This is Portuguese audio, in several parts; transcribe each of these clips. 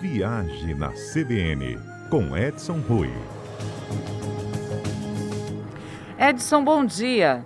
Viagem na CBN, com Edson Rui. Edson, bom dia.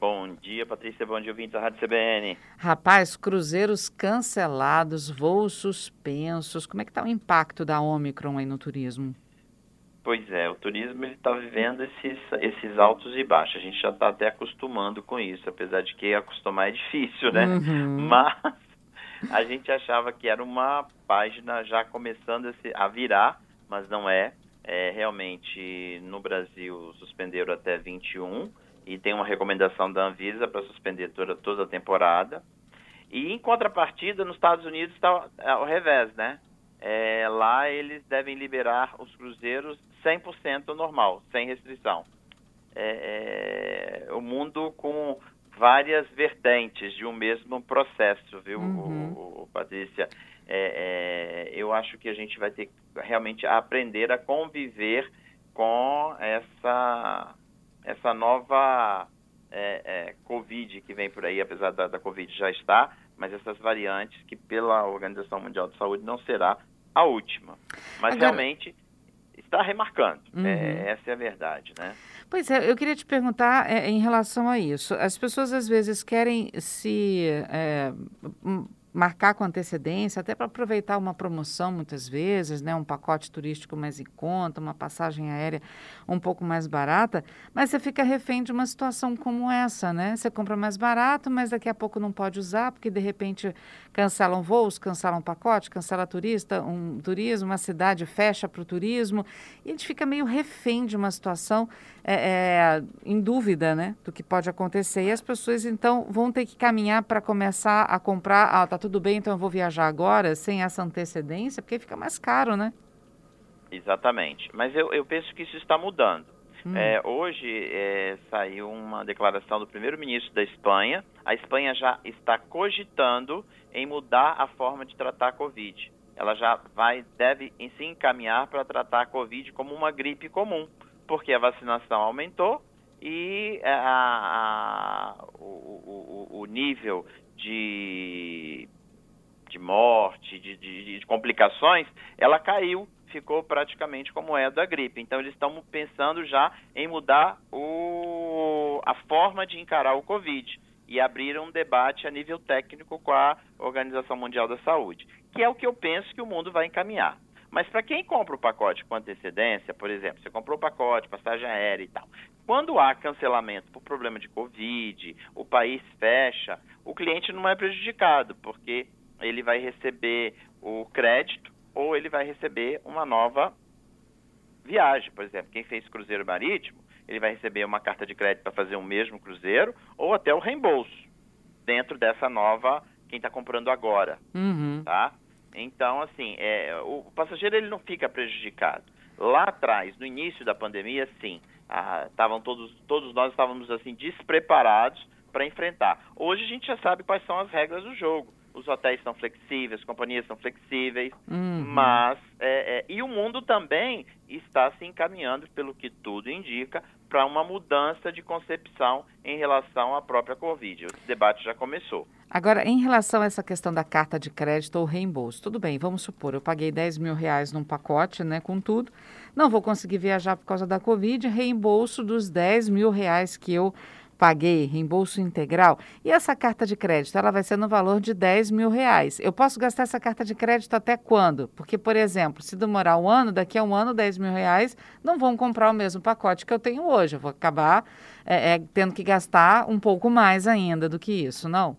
Bom dia, Patrícia. Bom dia, ouvintes da Rádio CBN. Rapaz, cruzeiros cancelados, voos suspensos. Como é que está o impacto da Omicron aí no turismo? Pois é, o turismo está vivendo esses, esses altos e baixos. A gente já está até acostumando com isso, apesar de que acostumar é difícil, né? Uhum. Mas a gente achava que era uma página já começando a virar, mas não é. é. Realmente, no Brasil, suspenderam até 21 e tem uma recomendação da Anvisa para suspender toda, toda a temporada. E, em contrapartida, nos Estados Unidos está ao revés, né? É, lá eles devem liberar os cruzeiros 100% normal, sem restrição. É, é, o mundo com várias vertentes de um mesmo processo, viu, Uhum. o, o- Patrícia? É, é, eu acho que a gente vai ter que realmente aprender a conviver com essa, essa nova é, é, Covid que vem por aí, apesar da, da Covid já estar, mas essas variantes que pela Organização Mundial de Saúde não será a última. Mas Agora- realmente está remarcando. Uhum. É, essa é a verdade, né? Pois é, eu queria te perguntar é, em relação a isso. As pessoas às vezes querem se é, marcar com antecedência, até para aproveitar uma promoção muitas vezes, né? Um pacote turístico mais em conta, uma passagem aérea um pouco mais barata, mas você fica refém de uma situação como essa, né? Você compra mais barato, mas daqui a pouco não pode usar, porque de repente cancelam voos, cancelam pacote, cancela turista, um turismo, uma cidade fecha para o turismo, e a gente fica meio refém de uma situação é, é, em dúvida, né, do que pode acontecer. E as pessoas então vão ter que caminhar para começar a comprar. Ah, tá tudo bem, então eu vou viajar agora, sem essa antecedência, porque fica mais caro, né? Exatamente. Mas eu, eu penso que isso está mudando. Hum. É, hoje é, saiu uma declaração do primeiro-ministro da Espanha. A Espanha já está cogitando em mudar a forma de tratar a Covid. Ela já vai, deve em se encaminhar para tratar a Covid como uma gripe comum, porque a vacinação aumentou e a- a- o, o- o nível de, de morte, de, de- de complicações, ela caiu, ficou praticamente como é da gripe. Então eles estão pensando já em mudar o, a forma de encarar o Covid e abrir um debate a nível técnico com a Organização Mundial da Saúde, que é o que eu penso que o mundo vai encaminhar. Mas para quem compra o pacote com antecedência, por exemplo, você comprou o pacote, passagem aérea e tal, quando há cancelamento por problema de Covid, o país fecha, o cliente não é prejudicado, porque ele vai receber o crédito ou ele vai receber uma nova viagem. Por exemplo, quem fez cruzeiro marítimo, ele vai receber uma carta de crédito para fazer o mesmo cruzeiro ou até o reembolso dentro dessa nova, quem está comprando agora Uhum. tá? Então, assim, é, o, o passageiro ele não fica prejudicado. Lá atrás, no início da pandemia, sim, ah, estavam todos, todos nós estávamos assim despreparados para enfrentar. Hoje a gente já sabe quais são as regras do jogo. Os hotéis são flexíveis, as companhias são flexíveis, Uhum. mas é, é, e o mundo também está se encaminhando, pelo que tudo indica, para uma mudança de concepção em relação à própria Covid. Esse debate já começou. Agora, em relação a essa questão da carta de crédito ou reembolso, tudo bem, vamos supor, eu paguei 10 mil reais num pacote, né, com tudo, não vou conseguir viajar por causa da Covid, reembolso dos 10 mil reais que eu paguei, reembolso integral. E essa carta de crédito, ela vai ser no valor de 10 mil reais. Eu posso gastar essa carta de crédito até quando? Porque, por exemplo, se demorar um ano, daqui a um ano, 10 mil reais não vão comprar o mesmo pacote que eu tenho hoje. Eu vou acabar é, é, tendo que gastar um pouco mais ainda do que isso, não?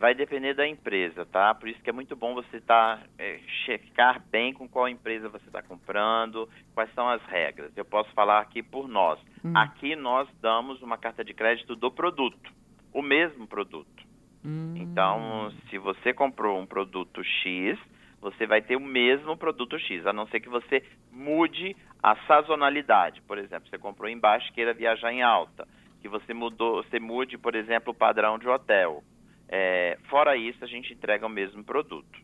Vai depender da empresa, tá? Por isso que é muito bom você tá, é, checar bem com qual empresa você está comprando, quais são as regras. Eu posso falar aqui por nós. Hum. Aqui nós damos uma carta de crédito do produto, o mesmo produto. Hum. Então, se você comprou um produto X, você vai ter o mesmo produto X, a não ser que você mude a sazonalidade. Por exemplo, você comprou em baixo e queira viajar em alta, que você mudou, você mude, por exemplo, o padrão de hotel. É, fora isso, a gente entrega o mesmo produto.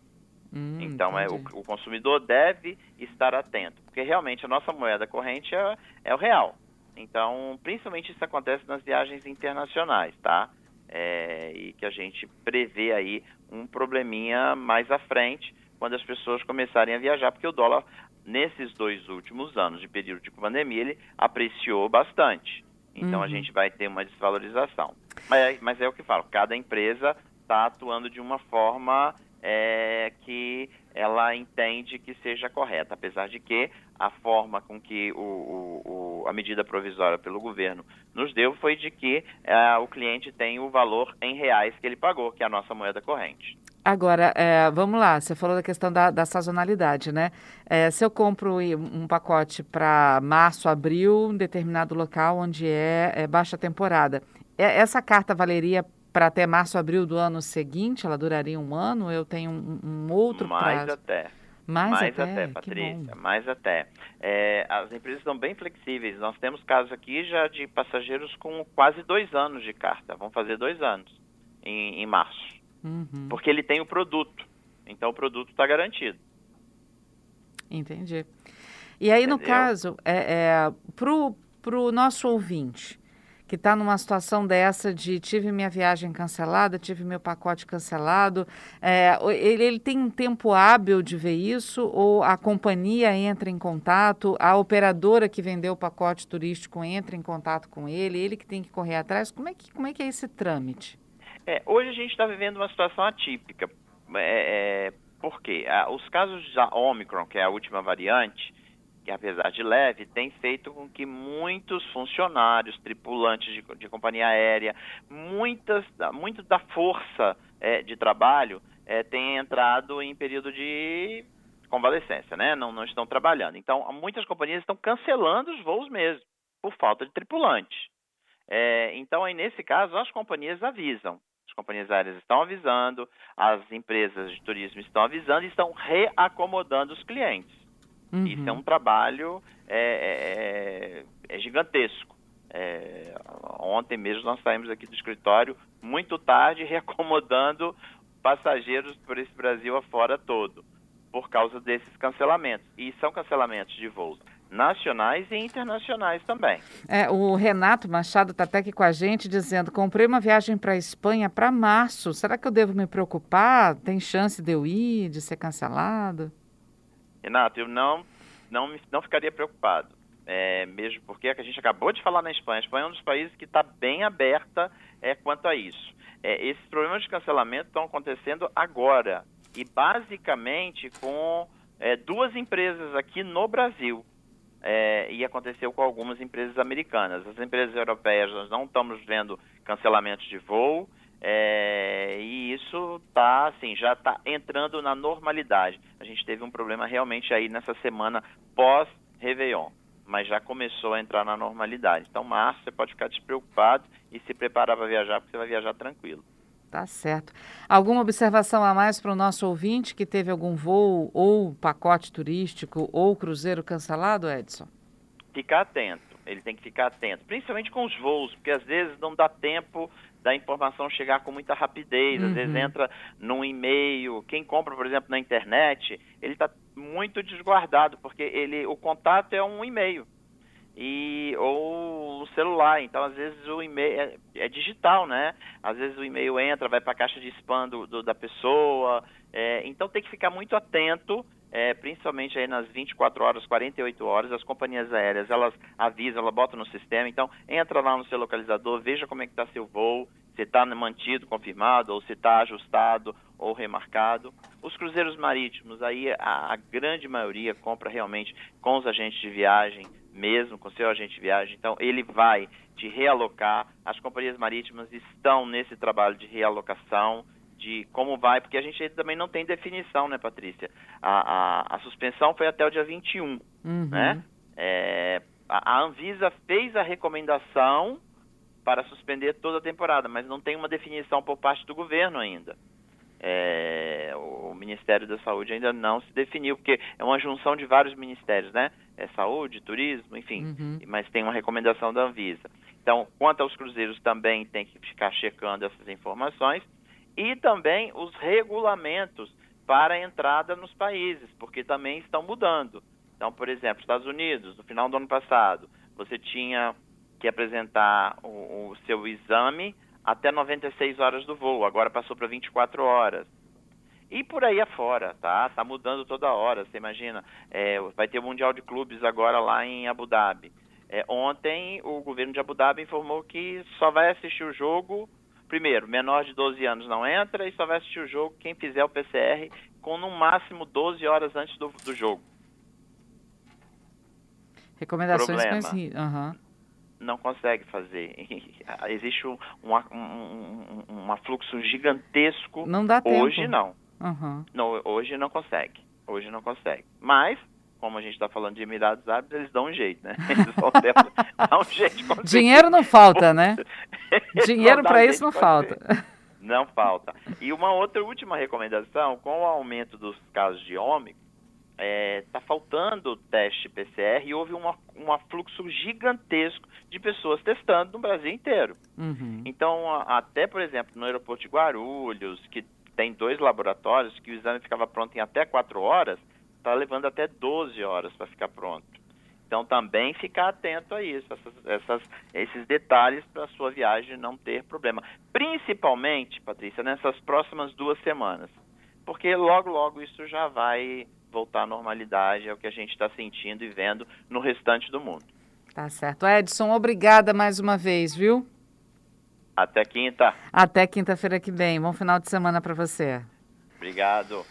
Hum, Então, é, o, o consumidor deve estar atento, porque realmente a nossa moeda corrente é, é o real. Então, principalmente isso acontece nas viagens internacionais, tá? É, e que a gente prevê aí um probleminha mais à frente, quando as pessoas começarem a viajar, porque o dólar, nesses dois últimos anos de período de pandemia, ele apreciou bastante. Então uhum. a gente vai ter uma desvalorização. Mas, é, mas é o que falo, cada empresa está atuando de uma forma é, que ela entende que seja correta, apesar de que a forma com que o, o, o, a medida provisória pelo governo nos deu foi de que é, o cliente tem o valor em reais que ele pagou, que é a nossa moeda corrente. Agora, é, vamos lá, você falou da questão da, da sazonalidade, né? É, se eu compro um pacote para março, abril, em determinado local onde é, é baixa temporada, é, essa carta valeria para até março, abril do ano seguinte? Ela duraria um ano? Eu tenho um, um outro Mais prazo? até. Mais, mais até, até Patrícia, mais até. É, as empresas são bem flexíveis. Nós temos casos aqui já de passageiros com quase dois anos de carta. Vão fazer dois anos em, em março. Uhum. Porque ele tem o produto. Então o produto está garantido. Entendi. E aí, Entendeu? no caso, é, é, para o nosso ouvinte, que está numa situação dessa de tive minha viagem cancelada, tive meu pacote cancelado, é, ele, ele, tem um tempo hábil de ver isso ou a companhia entra em contato, a operadora que vendeu o pacote turístico entra em contato com ele, ele que tem que correr atrás? Como é que, como é, que é esse trâmite? É, hoje a gente está vivendo uma situação atípica. É, é, por quê? Ah, os casos da Omicron, que é a última variante, que apesar de leve, tem feito com que muitos funcionários, tripulantes de, de companhia aérea, muitas, muito da força é, de trabalho é, tem entrado em período de convalescência, né? Não, não estão trabalhando. Então, muitas companhias estão cancelando os voos mesmo, por falta de tripulante. É, então, aí, nesse caso, as companhias avisam companhias aéreas estão avisando, as empresas de turismo estão avisando e estão reacomodando os clientes. Uhum. Isso é um trabalho é, é, é gigantesco. É, ontem mesmo nós saímos aqui do escritório muito tarde reacomodando passageiros por esse Brasil afora todo, por causa desses cancelamentos. E são cancelamentos de voos nacionais e internacionais também. É, o Renato Machado está até aqui com a gente dizendo: comprei uma viagem para a Espanha para março. Será que eu devo me preocupar? Tem chance de eu ir, de ser cancelado? Renato, eu não, não, não ficaria preocupado. É, mesmo porque a gente acabou de falar na Espanha. A Espanha é um dos países que está bem aberta é, quanto a isso. É, esses problemas de cancelamento estão acontecendo agora e basicamente com é, duas empresas aqui no Brasil é, e aconteceu com algumas empresas americanas. As empresas europeias nós não estamos vendo cancelamentos de voo é, e isso tá assim já está entrando na normalidade. A gente teve um problema realmente aí nessa semana pós Réveillon, mas já começou a entrar na normalidade. Então, março você pode ficar despreocupado e se preparar para viajar, porque você vai viajar tranquilo. Tá certo. Alguma observação a mais para o nosso ouvinte que teve algum voo ou pacote turístico ou cruzeiro cancelado, Edson? Ficar atento. Ele tem que ficar atento, principalmente com os voos, porque às vezes não dá tempo da informação chegar com muita rapidez. Às uhum. vezes entra num e-mail. Quem compra, por exemplo, na internet, ele está muito desguardado, porque ele, o contato é um e-mail e ou o celular. Então, às vezes o e-mail é, é digital, né? Às vezes o e-mail entra, vai para a caixa de spam do, do da pessoa. É, então, tem que ficar muito atento, é, principalmente aí nas 24 horas, 48 horas. As companhias aéreas elas avisam, elas botam no sistema. Então, entra lá no seu localizador, veja como é que está seu voo, se está mantido, confirmado, ou se está ajustado ou remarcado. Os cruzeiros marítimos, aí a, a grande maioria compra realmente com os agentes de viagem mesmo com seu agente de viagem. Então, ele vai te realocar. As companhias marítimas estão nesse trabalho de realocação, de como vai, porque a gente também não tem definição, né, Patrícia? A, a, a suspensão foi até o dia 21, uhum. né? É, a, a Anvisa fez a recomendação para suspender toda a temporada, mas não tem uma definição por parte do governo ainda. É, o Ministério da Saúde ainda não se definiu, porque é uma junção de vários ministérios, né? É saúde, turismo, enfim, uhum. mas tem uma recomendação da Anvisa. Então, quanto aos cruzeiros, também tem que ficar checando essas informações e também os regulamentos para a entrada nos países, porque também estão mudando. Então, por exemplo, Estados Unidos, no final do ano passado, você tinha que apresentar o, o seu exame até 96 horas do voo, agora passou para 24 horas. E por aí afora, tá? Tá mudando toda hora. Você imagina, é, vai ter o Mundial de Clubes agora lá em Abu Dhabi. É, ontem o governo de Abu Dhabi informou que só vai assistir o jogo. Primeiro, menor de 12 anos não entra e só vai assistir o jogo quem fizer o PCR com no máximo 12 horas antes do, do jogo. Recomendações Problema. Uhum. Não consegue fazer. Existe um, um, um, um, um fluxo gigantesco. Não dá tempo. Hoje não. Uhum. não. Hoje não consegue. Hoje não consegue. Mas como a gente está falando de Emirados Árabes, eles dão um jeito, né? Eles vão ter, um jeito de Dinheiro não falta, né? Dinheiro para isso não falta. Não falta. E uma outra última recomendação, com o aumento dos casos de ômicron, está é, tá faltando teste PCR e houve uma, um afluxo gigantesco de pessoas testando no Brasil inteiro. Uhum. Então, até, por exemplo, no aeroporto de Guarulhos, que tem dois laboratórios, que o exame ficava pronto em até quatro horas, está levando até 12 horas para ficar pronto. Então também ficar atento a isso, essas, essas, esses detalhes para a sua viagem não ter problema. Principalmente, Patrícia, nessas próximas duas semanas. Porque logo, logo isso já vai voltar à normalidade, é o que a gente está sentindo e vendo no restante do mundo. Tá certo. Edson, obrigada mais uma vez, viu? Até quinta. Até quinta-feira que vem. Bom final de semana para você. Obrigado.